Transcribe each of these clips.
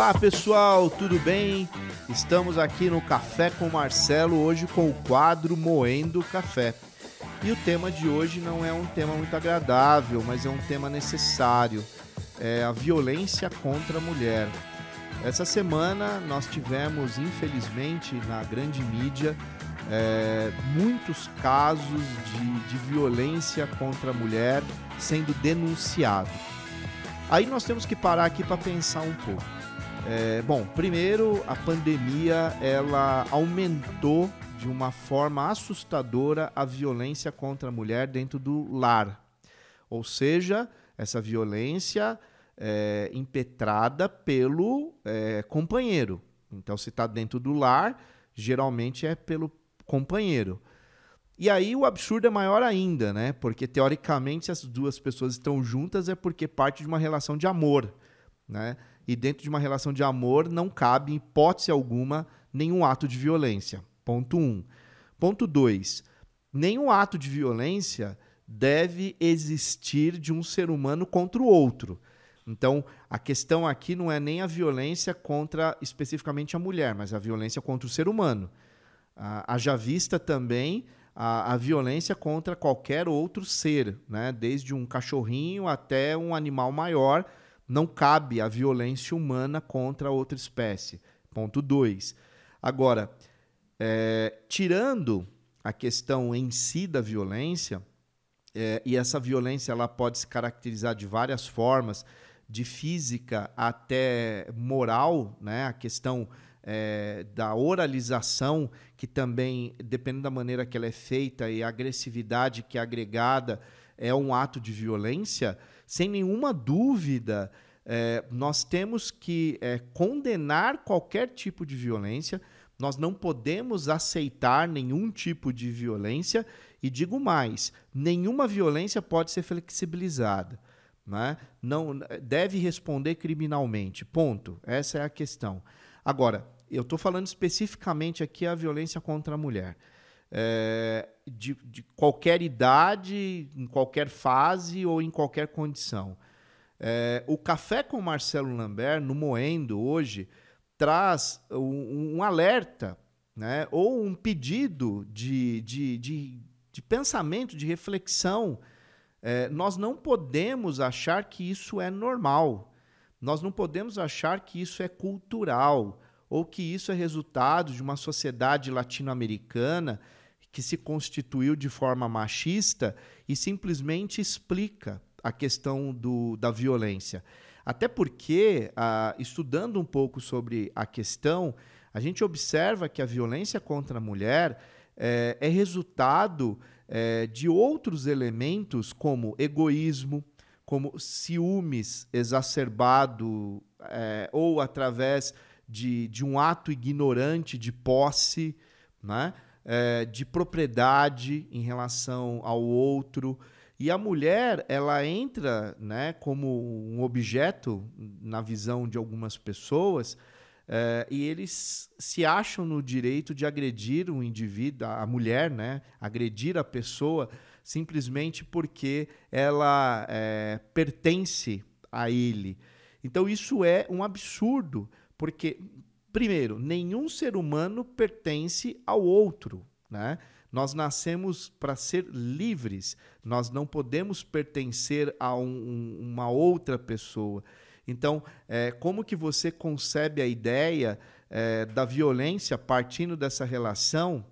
Olá pessoal, tudo bem? Estamos aqui no Café com Marcelo hoje com o quadro Moendo Café. E o tema de hoje não é um tema muito agradável, mas é um tema necessário: é a violência contra a mulher. Essa semana nós tivemos, infelizmente, na grande mídia, é, muitos casos de, de violência contra a mulher sendo denunciado. Aí nós temos que parar aqui para pensar um pouco. É, bom, primeiro a pandemia ela aumentou de uma forma assustadora a violência contra a mulher dentro do lar, ou seja, essa violência é, impetrada pelo é, companheiro. Então, se está dentro do lar, geralmente é pelo companheiro. E aí o absurdo é maior ainda, né? Porque teoricamente se as duas pessoas estão juntas é porque parte de uma relação de amor, né? E dentro de uma relação de amor não cabe, em hipótese alguma, nenhum ato de violência. Ponto 1. Um. Ponto 2. Nenhum ato de violência deve existir de um ser humano contra o outro. Então, a questão aqui não é nem a violência contra especificamente a mulher, mas a violência contra o ser humano. Haja vista também a, a, violência contra qualquer outro ser, né? desde um cachorrinho até um animal maior. Não cabe a violência humana contra outra espécie. Ponto 2. Agora, é, tirando a questão em si da violência, é, e essa violência ela pode se caracterizar de várias formas, de física até moral, né? a questão é, da oralização, que também, dependendo da maneira que ela é feita e a agressividade que é agregada, é um ato de violência, sem nenhuma dúvida, é, nós temos que é, condenar qualquer tipo de violência, nós não podemos aceitar nenhum tipo de violência, e digo mais: nenhuma violência pode ser flexibilizada. Né? Não deve responder criminalmente. Ponto. Essa é a questão. Agora, eu estou falando especificamente aqui a violência contra a mulher. É, de, de, qualquer idade, em qualquer fase ou em qualquer condição. É, o Café com Marcelo Lambert, no Moendo, hoje, traz um, um alerta né, ou um pedido de, de, de, de pensamento, de reflexão. É, nós não podemos achar que isso é normal. Nós não podemos achar que isso é cultural ou que isso é resultado de uma sociedade latino-americana que se constituiu de forma machista e simplesmente explica a questão do, da violência. Até porque, ah, estudando um pouco sobre a questão, a gente observa que a violência contra a mulher é, é resultado é, de outros elementos como egoísmo, como ciúmes exacerbado é, ou através de, de um ato ignorante de posse, né? É, de propriedade em relação ao outro. E a mulher, ela entra né, como um objeto na visão de algumas pessoas, é, e eles se acham no direito de agredir o indivíduo, a mulher, né, agredir a pessoa, simplesmente porque ela é, pertence a ele. Então, isso é um absurdo, porque, primeiro, nenhum ser humano pertence ao outro, né? Nós nascemos para ser livres, nós não podemos pertencer a um, uma outra pessoa. Então, é, como que você concebe a ideia é, da violência partindo dessa relação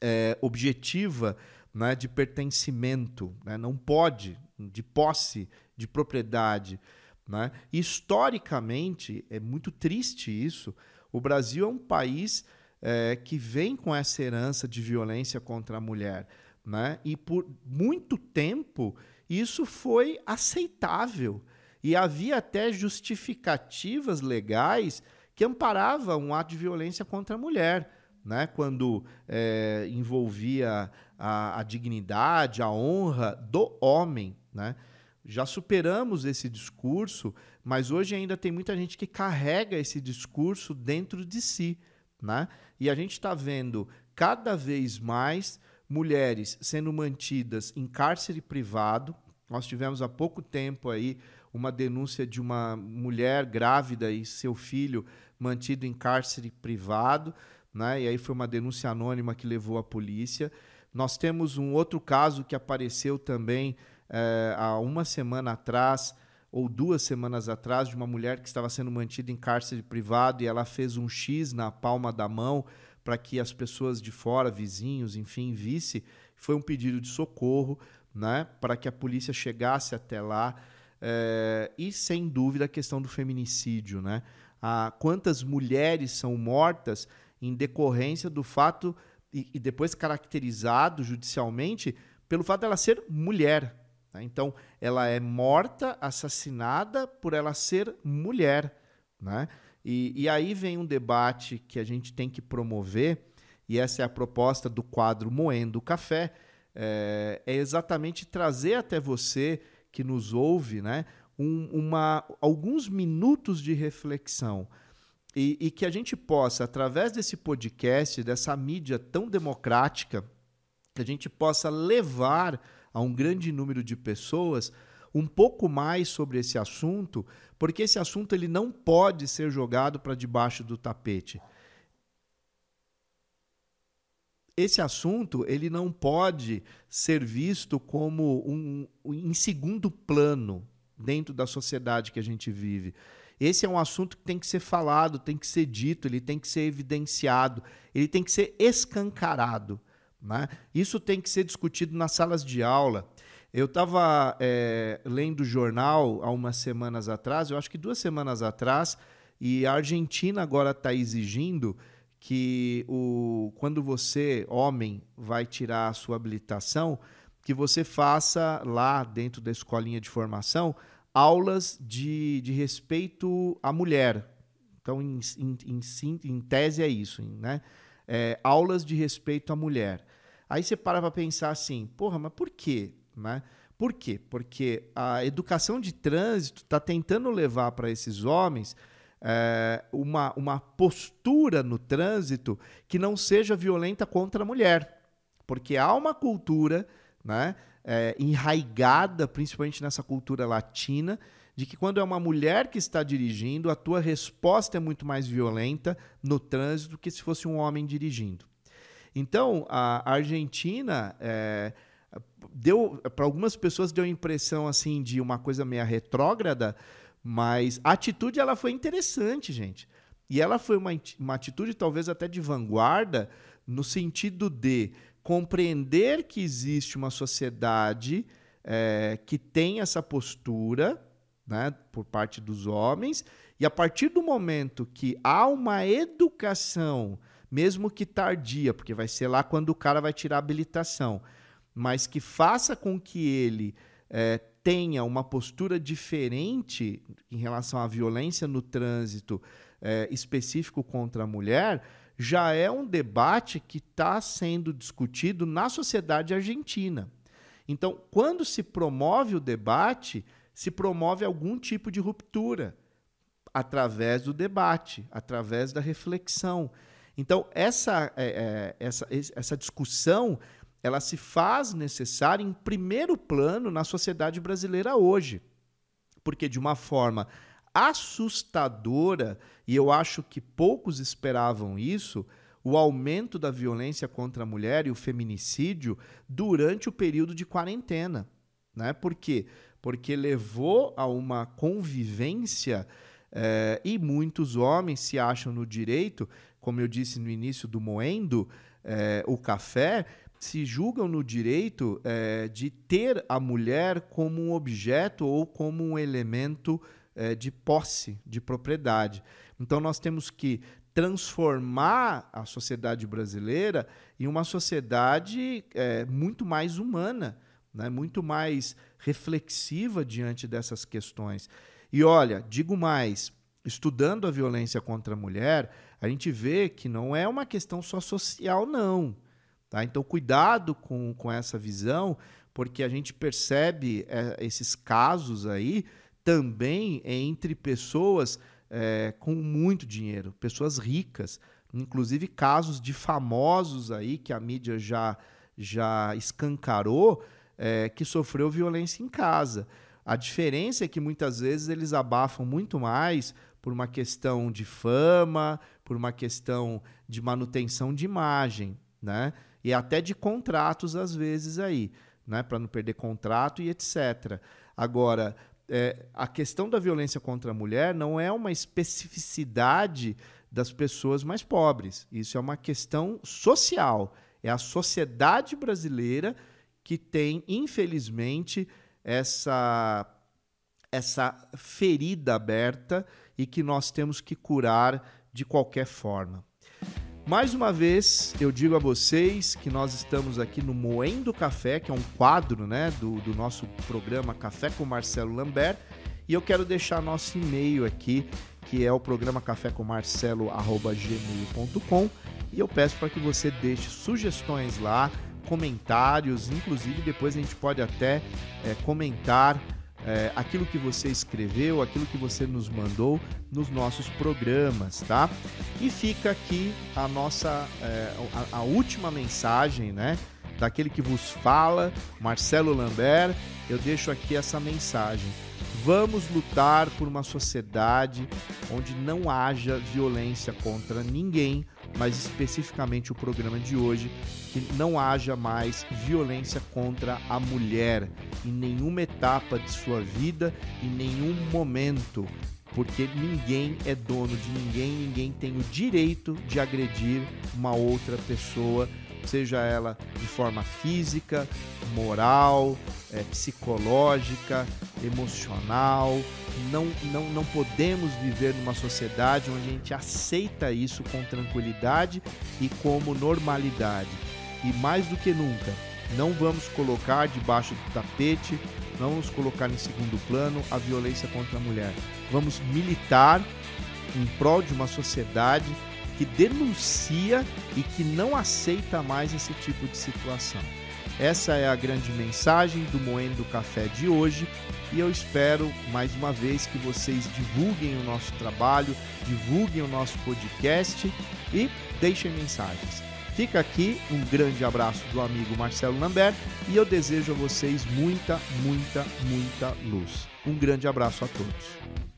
é, objetiva né, de pertencimento? Né? Não pode, de posse, de propriedade. Né? Historicamente, é muito triste isso. O Brasil é um país é, que vem com essa herança de violência contra a mulher. Né? E por muito tempo isso foi aceitável. E havia até justificativas legais que amparavam um ato de violência contra a mulher. Né? Quando é, envolvia a, a dignidade, a honra do homem. Né? Já superamos esse discurso, mas hoje ainda tem muita gente que carrega esse discurso dentro de si. Né? E a gente está vendo cada vez mais mulheres sendo mantidas em cárcere privado. Nós tivemos há pouco tempo aí uma denúncia de uma mulher grávida e seu filho mantido em cárcere privado, né? E aí foi uma denúncia anônima que levou a polícia. Nós temos um outro caso que apareceu também é, há uma semana atrás ou duas semanas atrás de uma mulher que estava sendo mantida em cárcere privado e ela fez um X na palma da mão para que as pessoas de fora, vizinhos, enfim, visse. Foi um pedido de socorro, né, para que a polícia chegasse até lá. É, e sem dúvida a questão do feminicídio, né? Ah, quantas mulheres são mortas em decorrência do fato e, e depois caracterizado judicialmente pelo fato dela ser mulher. Né? Então, ela é morta, assassinada por ela ser mulher. Né? E, e aí vem um debate que a gente tem que promover, e essa é a proposta do quadro Moendo o Café, é, é, exatamente trazer até você que nos ouve né, um, uma, alguns minutos de reflexão e, e que a gente possa, através desse podcast, dessa mídia tão democrática, que a gente possa levar a um grande número de pessoas um pouco mais sobre esse assunto, porque esse assunto ele não pode ser jogado para debaixo do tapete. Esse assunto ele não pode ser visto como um, um em segundo plano dentro da sociedade que a gente vive. Esse é um assunto que tem que ser falado, tem que ser dito, ele tem que ser evidenciado, ele tem que ser escancarado. Né? Isso tem que ser discutido nas salas de aula. Eu estava é, lendo o jornal há umas semanas atrás, eu acho que duas semanas atrás, e a Argentina agora está exigindo que o, quando você, homem, vai tirar a sua habilitação, que você faça lá dentro da escolinha de formação aulas de, de respeito à mulher. Então, em, em, em, em tese é isso, né? É, aulas de respeito à mulher. Aí você para para pensar assim, porra, mas por quê? Né? Por quê? Porque a educação de trânsito está tentando levar para esses homens é, uma, uma postura no trânsito que não seja violenta contra a mulher. Porque há uma cultura né, é, enraigada, principalmente nessa cultura latina, de que quando é uma mulher que está dirigindo, a tua resposta é muito mais violenta no trânsito que se fosse um homem dirigindo. Então, a Argentina é, deu para algumas pessoas deu a impressão assim de uma coisa meio retrógrada, mas a atitude ela foi interessante, gente. E ela foi uma, uma atitude talvez até de vanguarda no sentido de compreender que existe uma sociedade é, que tem essa postura né, por parte dos homens, e a partir do momento que há uma educação, mesmo que tardia, porque vai ser lá quando o cara vai tirar a habilitação, mas que faça com que ele é, tenha uma postura diferente em relação à violência no trânsito é, específico contra a mulher, já é um debate que está sendo discutido na sociedade argentina. Então, quando se promove o debate, se promove algum tipo de ruptura através do debate, através da reflexão. Então, essa, é, é, essa, essa discussão ela se faz necessária em primeiro plano na sociedade brasileira hoje. Porque, de uma forma assustadora, e eu acho que poucos esperavam isso, o aumento da violência contra a mulher e o feminicídio durante o período de quarentena. Né? Por quê? Porque levou a uma convivência eh, e muitos homens se acham no direito, como eu disse no início do Moendo, eh, o café, se julgam no direito eh, de ter a mulher como um objeto ou como um elemento é, de posse, de propriedade. Então nós temos que transformar a sociedade brasileira em uma sociedade é, muito mais humana, né? muito mais reflexiva diante dessas questões. E olha, digo mais, estudando a violência contra a mulher, a gente vê que não é uma questão só social, não. Tá? Então, cuidado com, com essa visão, porque a gente percebe é, esses casos aí também entre pessoas é, com muito dinheiro, pessoas ricas, inclusive casos de famosos aí que a mídia já, já escancarou, é, que sofreu violência em casa. A diferença é que muitas vezes eles abafam muito mais por uma questão de fama, por uma questão de manutenção de imagem, né? E até de contratos às vezes aí, né? Para não perder contrato e etc. Agora, é, a questão da violência contra a mulher não é uma especificidade das pessoas mais pobres. Isso é uma questão social. É a sociedade brasileira que tem, infelizmente, essa, essa ferida aberta e que nós temos que curar de qualquer forma. Mais uma vez, eu digo a vocês que nós estamos aqui no Moendo Café, que é um quadro né, do, do nosso programa Café com Marcelo Lambert, e eu quero deixar nosso e-mail aqui, que é o programa café com marcelo@gmail.com, e eu peço para que você deixe sugestões lá, comentários, inclusive depois a gente pode até é, comentar é, aquilo que você escreveu, aquilo que você nos mandou nos nossos programas, tá? E fica aqui a nossa é, a, a, última mensagem, né? Daquele que vos fala, Marcelo Lambert. Eu deixo aqui essa mensagem. Vamos lutar por uma sociedade onde não haja violência contra ninguém, mas especificamente o programa de hoje, que não haja mais violência contra a mulher em nenhuma etapa de sua vida, em nenhum momento, porque ninguém é dono de ninguém, ninguém tem o direito de agredir uma outra pessoa, seja ela de forma física, moral, é, psicológica, emocional. Não, não, não podemos viver numa sociedade onde a gente aceita isso com tranquilidade e como normalidade. E mais do que nunca, não vamos colocar debaixo do tapete, não vamos colocar em segundo plano a violência contra a mulher. Vamos militar em prol de uma sociedade que denuncia e que não aceita mais esse tipo de situação. Essa é a grande mensagem do Moendo Café de hoje e eu espero mais uma vez que vocês divulguem o nosso trabalho, divulguem o nosso podcast e deixem mensagens. Fica aqui um grande abraço do amigo Marcelo Lambert e eu desejo a vocês muita, muita, muita luz. Um grande abraço a todos.